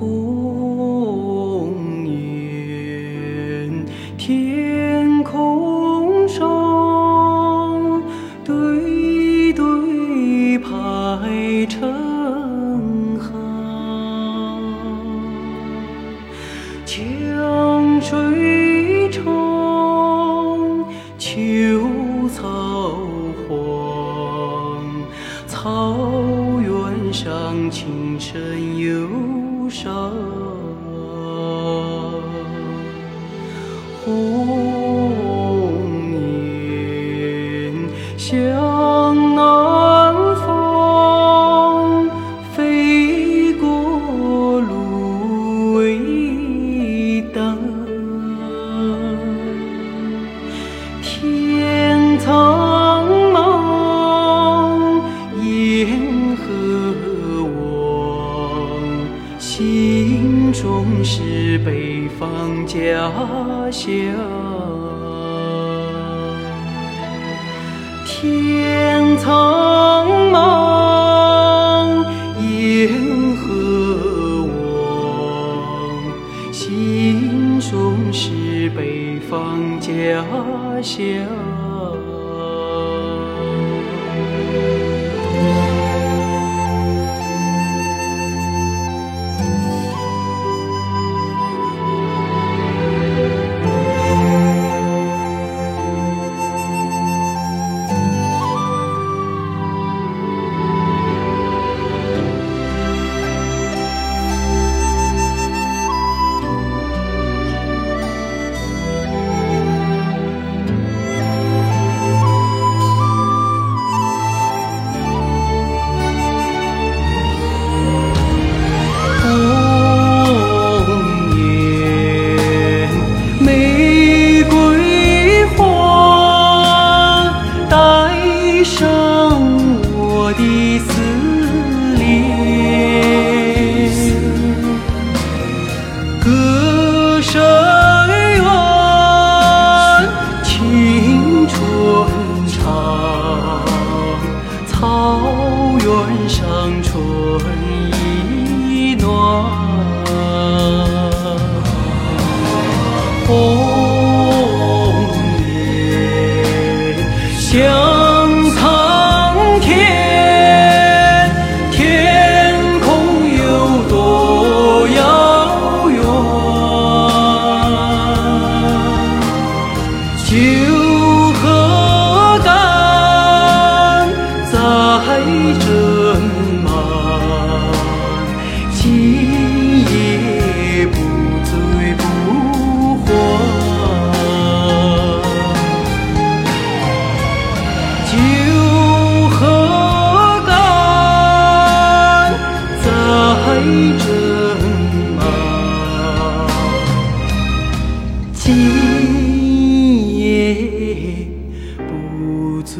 鸿雁天空上，对对排成行。江水长，秋草黄，草原上琴声悠。伤。红颜笑方家乡。天苍茫，雁何往？心中是北方家乡。斟满，今夜不醉不还。酒和肝在斟满。今夜不醉